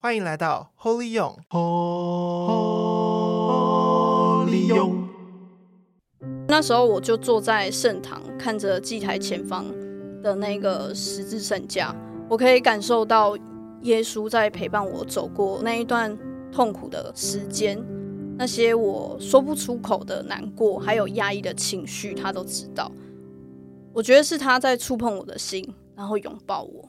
欢迎来到 Holy 勇，Holy 勇。那时候我就坐在圣堂，看着祭台前方的那个十字圣架，我可以感受到耶稣在陪伴我走过那一段痛苦的时间，那些我说不出口的难过，还有压抑的情绪，他都知道。我觉得是他在触碰我的心，然后拥抱我。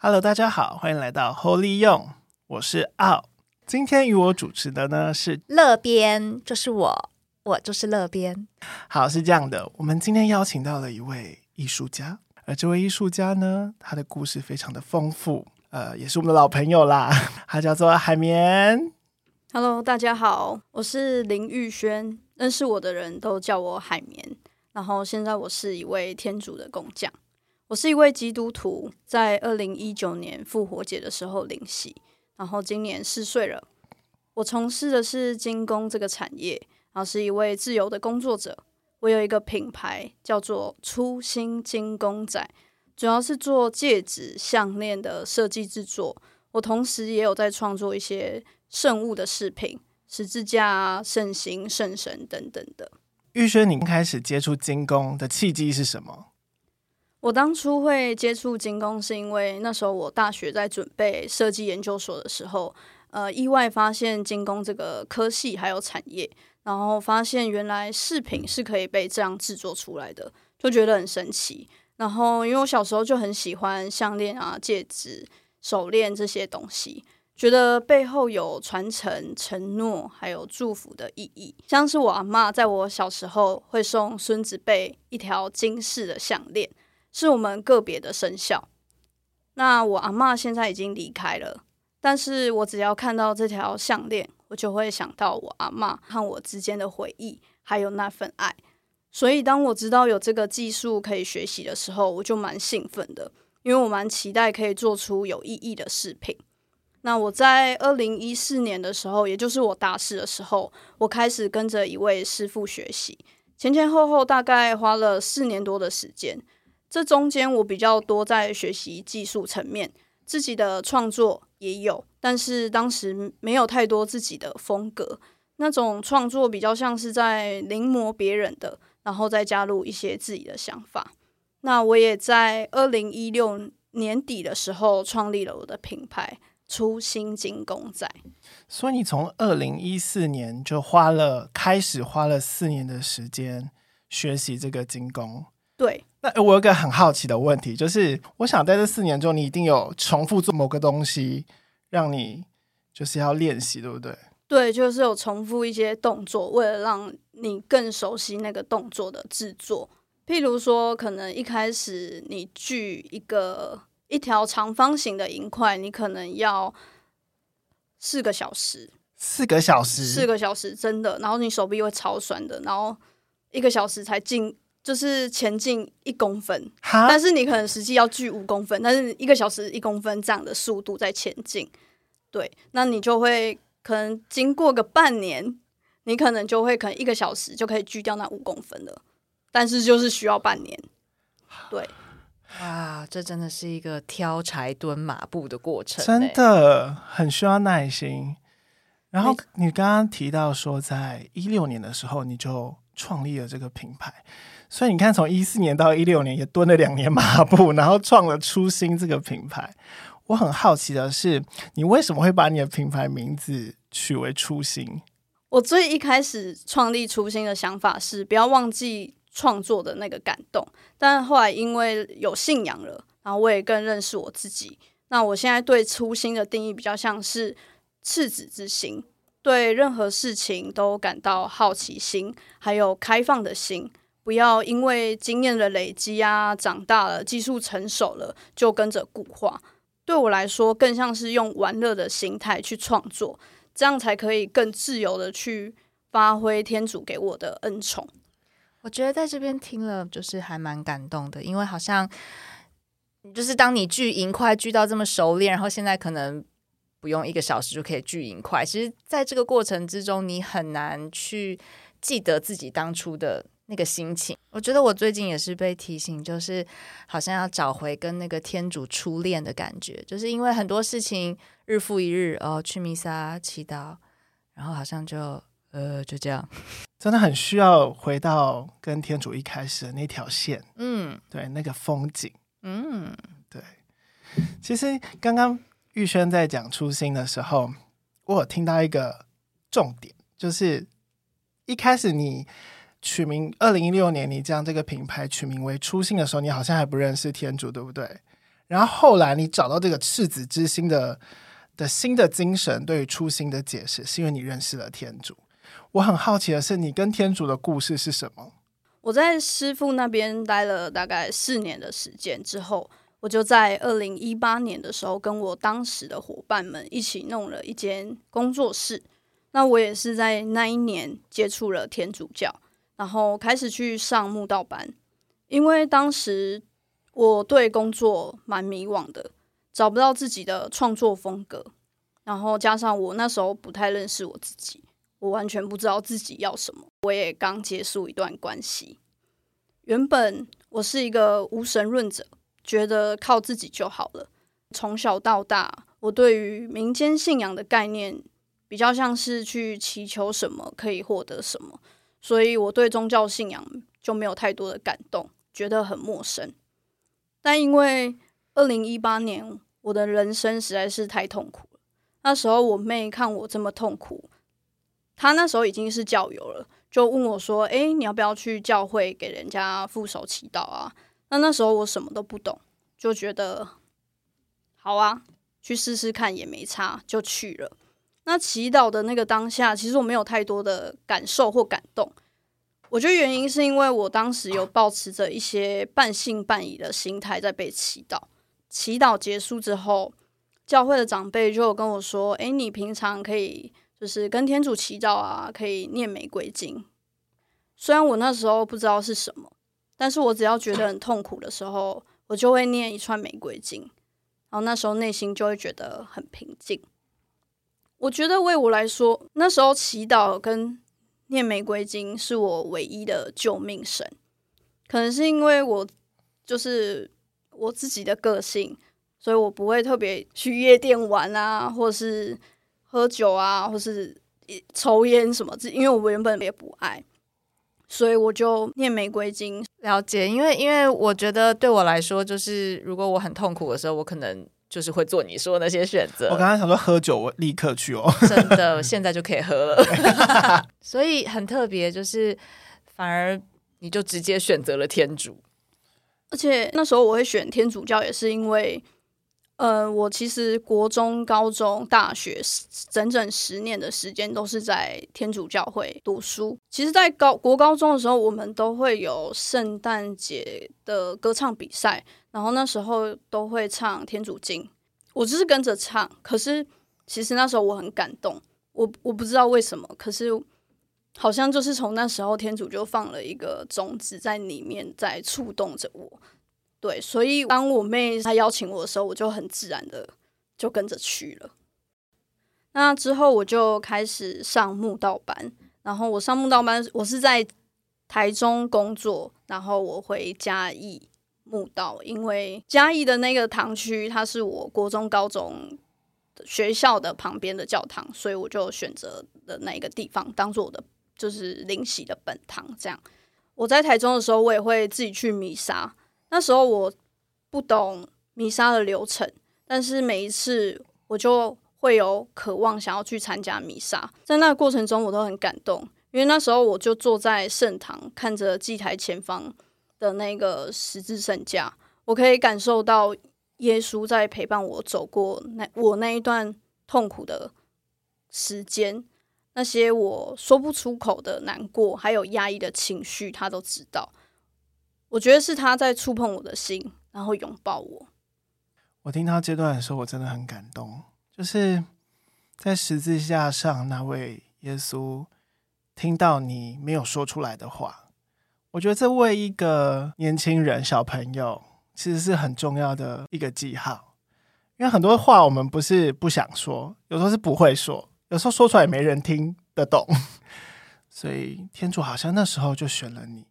Hello，大家好，欢迎来到 Holy 勇，我是奥。今天与我主持的呢是乐边，就是我，我就是乐边。好，是这样的，我们今天邀请到了一位艺术家，而这位艺术家呢，他的故事非常的丰富，呃，也是我们的老朋友啦，他叫做海绵。Hello，大家好，我是林玉轩，认识我的人都叫我海绵，然后现在我是一位天主的工匠。我是一位基督徒，在二零一九年复活节的时候领洗，然后今年四岁了。我从事的是金工这个产业，然后是一位自由的工作者。我有一个品牌叫做初心金工仔，主要是做戒指、项链的设计制作。我同时也有在创作一些圣物的饰品，十字架、圣心、圣神等等的。玉轩，你开始接触金工的契机是什么？我当初会接触金工，是因为那时候我大学在准备设计研究所的时候，呃，意外发现金工这个科系还有产业，然后发现原来饰品是可以被这样制作出来的，就觉得很神奇。然后因为我小时候就很喜欢项链啊、戒指、手链这些东西，觉得背后有传承、承诺还有祝福的意义。像是我阿嬷在我小时候会送孙子辈一条金饰的项链。是我们个别的生肖。那我阿嬷现在已经离开了，但是我只要看到这条项链，我就会想到我阿嬷和我之间的回忆，还有那份爱。所以当我知道有这个技术可以学习的时候，我就蛮兴奋的，因为我蛮期待可以做出有意义的饰品。那我在二零一四年的时候，也就是我大四的时候，我开始跟着一位师傅学习，前前后后大概花了四年多的时间。这中间我比较多在学习技术层面，自己的创作也有，但是当时没有太多自己的风格，那种创作比较像是在临摹别人的，然后再加入一些自己的想法。那我也在二零一六年底的时候创立了我的品牌初心金工仔。所以你从二零一四年就花了，开始花了四年的时间学习这个金工。对。那我有个很好奇的问题，就是我想在这四年中，你一定有重复做某个东西，让你就是要练习，对不对？对，就是有重复一些动作，为了让你更熟悉那个动作的制作。譬如说，可能一开始你锯一个一条长方形的银块，你可能要四个小时，四个小时，四个小时，真的。然后你手臂会超酸的，然后一个小时才进。就是前进一公分，但是你可能实际要锯五公分，但是一个小时一公分这样的速度在前进，对，那你就会可能经过个半年，你可能就会可能一个小时就可以锯掉那五公分了，但是就是需要半年，对，哇，这真的是一个挑柴蹲马步的过程，真的很需要耐心。然后你刚刚提到说，在一六年的时候你就创立了这个品牌。所以你看，从一四年到一六年，也蹲了两年马步，然后创了初心这个品牌。我很好奇的是，你为什么会把你的品牌名字取为初心？我最一开始创立初心的想法是不要忘记创作的那个感动，但后来因为有信仰了，然后我也更认识我自己。那我现在对初心的定义比较像是赤子之心，对任何事情都感到好奇心，还有开放的心。不要因为经验的累积啊，长大了，技术成熟了，就跟着固化。对我来说，更像是用玩乐的心态去创作，这样才可以更自由的去发挥天主给我的恩宠。我觉得在这边听了，就是还蛮感动的，因为好像就是当你聚银块聚到这么熟练，然后现在可能不用一个小时就可以聚盈快。其实，在这个过程之中，你很难去记得自己当初的。那个心情。我觉得我最近也是被提醒，就是好像要找回跟那个天主初恋的感觉，就是因为很多事情日复一日哦，去弥撒祈祷，然后好像就呃就这样，真的很需要回到跟天主一开始的那条线，嗯，对，那个风景，嗯，对。其实刚刚玉轩在讲初心的时候，我有听到一个重点，就是一开始你。取名二零一六年，你将这个品牌取名为初心的时候，你好像还不认识天主，对不对？然后后来你找到这个赤子之心的的新的精神，对于初心的解释，是因为你认识了天主。我很好奇的是，你跟天主的故事是什么？我在师傅那边待了大概四年的时间之后，我就在二零一八年的时候，跟我当时的伙伴们一起弄了一间工作室。那我也是在那一年接触了天主教。然后开始去上慕道班，因为当时我对工作蛮迷惘的，找不到自己的创作风格。然后加上我那时候不太认识我自己，我完全不知道自己要什么。我也刚结束一段关系，原本我是一个无神论者，觉得靠自己就好了。从小到大，我对于民间信仰的概念比较像是去祈求什么可以获得什么。所以我对宗教信仰就没有太多的感动，觉得很陌生。但因为二零一八年我的人生实在是太痛苦了，那时候我妹看我这么痛苦，她那时候已经是教友了，就问我说：“诶，你要不要去教会给人家副手祈祷啊？”那那时候我什么都不懂，就觉得好啊，去试试看也没差，就去了。那祈祷的那个当下，其实我没有太多的感受或感动。我觉得原因是因为我当时有抱持着一些半信半疑的心态在被祈祷。祈祷结束之后，教会的长辈就跟我说：“诶，你平常可以就是跟天主祈祷啊，可以念玫瑰经。”虽然我那时候不知道是什么，但是我只要觉得很痛苦的时候，我就会念一串玫瑰经，然后那时候内心就会觉得很平静。我觉得为我来说，那时候祈祷跟念玫瑰经是我唯一的救命神。可能是因为我就是我自己的个性，所以我不会特别去夜店玩啊，或是喝酒啊，或是抽烟什么。因为我原本也不爱，所以我就念玫瑰经。了解，因为因为我觉得对我来说，就是如果我很痛苦的时候，我可能。就是会做你说的那些选择。我刚刚想说喝酒，我立刻去哦。真的，现在就可以喝了。所以很特别，就是反而你就直接选择了天主。而且那时候我会选天主教，也是因为，呃，我其实国中、高中、大学整整十年的时间都是在天主教会读书。其实，在高国高中的时候，我们都会有圣诞节的歌唱比赛。然后那时候都会唱天主经，我就是跟着唱。可是其实那时候我很感动，我我不知道为什么，可是好像就是从那时候天主就放了一个种子在里面，在触动着我。对，所以当我妹她邀请我的时候，我就很自然的就跟着去了。那之后我就开始上慕道班，然后我上慕道班，我是在台中工作，然后我回嘉义。慕道，因为嘉义的那个堂区，它是我国中、高中学校的旁边的教堂，所以我就选择的那个地方当做我的就是灵洗的本堂。这样，我在台中的时候，我也会自己去弥撒。那时候我不懂弥撒的流程，但是每一次我就会有渴望想要去参加弥撒。在那过程中，我都很感动，因为那时候我就坐在圣堂，看着祭台前方。的那个十字圣架，我可以感受到耶稣在陪伴我走过那我那一段痛苦的时间，那些我说不出口的难过，还有压抑的情绪，他都知道。我觉得是他在触碰我的心，然后拥抱我。我听到这段的时候，我真的很感动，就是在十字架上那位耶稣，听到你没有说出来的话。我觉得这为一个年轻人、小朋友，其实是很重要的一个记号，因为很多话我们不是不想说，有时候是不会说，有时候说出来也没人听得懂，所以天主好像那时候就选了你，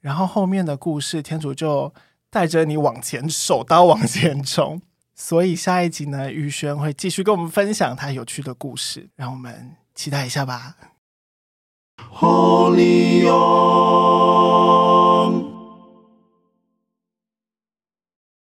然后后面的故事，天主就带着你往前，手刀往前冲。所以下一集呢，玉轩会继续跟我们分享他有趣的故事，让我们期待一下吧。Holy